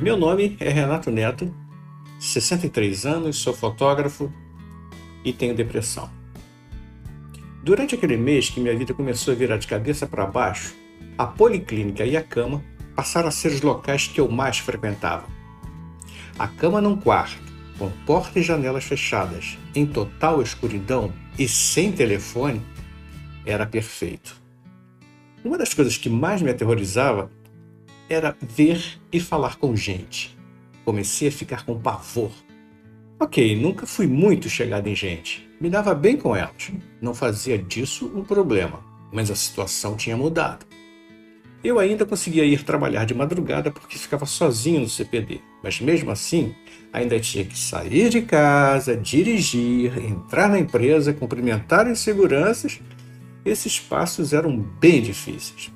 Meu nome é Renato Neto, 63 anos, sou fotógrafo e tenho depressão. Durante aquele mês que minha vida começou a virar de cabeça para baixo, a policlínica e a cama passaram a ser os locais que eu mais frequentava. A cama num quarto, com porta e janelas fechadas, em total escuridão e sem telefone, era perfeito. Uma das coisas que mais me aterrorizava era ver e falar com gente. Comecei a ficar com pavor. Ok, nunca fui muito chegado em gente. Me dava bem com elas. Não fazia disso um problema, mas a situação tinha mudado. Eu ainda conseguia ir trabalhar de madrugada porque ficava sozinho no CPD, mas mesmo assim, ainda tinha que sair de casa, dirigir, entrar na empresa, cumprimentar as seguranças. Esses passos eram bem difíceis.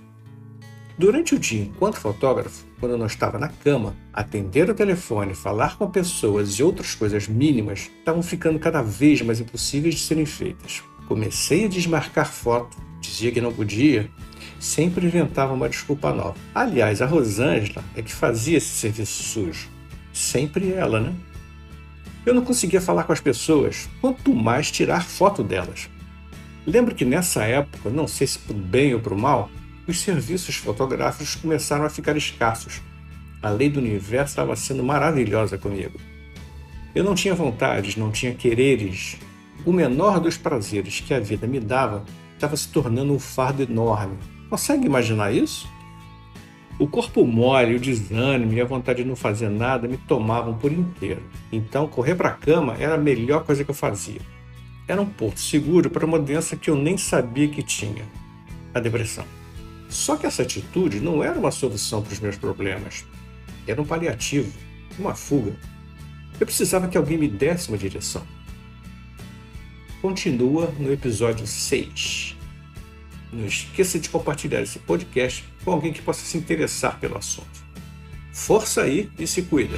Durante o dia, enquanto fotógrafo, quando eu não estava na cama, atender o telefone, falar com pessoas e outras coisas mínimas estavam ficando cada vez mais impossíveis de serem feitas. Comecei a desmarcar foto, dizia que não podia, sempre inventava uma desculpa nova. Aliás, a Rosângela é que fazia esse serviço sujo. Sempre ela, né? Eu não conseguia falar com as pessoas, quanto mais tirar foto delas. Lembro que nessa época, não sei se por bem ou por mal, os serviços fotográficos começaram a ficar escassos. A lei do universo estava sendo maravilhosa comigo. Eu não tinha vontades, não tinha quereres. O menor dos prazeres que a vida me dava estava se tornando um fardo enorme. Consegue imaginar isso? O corpo mole, o desânimo e a vontade de não fazer nada me tomavam por inteiro. Então, correr para a cama era a melhor coisa que eu fazia. Era um porto seguro para uma doença que eu nem sabia que tinha: a depressão. Só que essa atitude não era uma solução para os meus problemas. Era um paliativo, uma fuga. Eu precisava que alguém me desse uma direção. Continua no episódio 6. Não esqueça de compartilhar esse podcast com alguém que possa se interessar pelo assunto. Força aí e se cuida!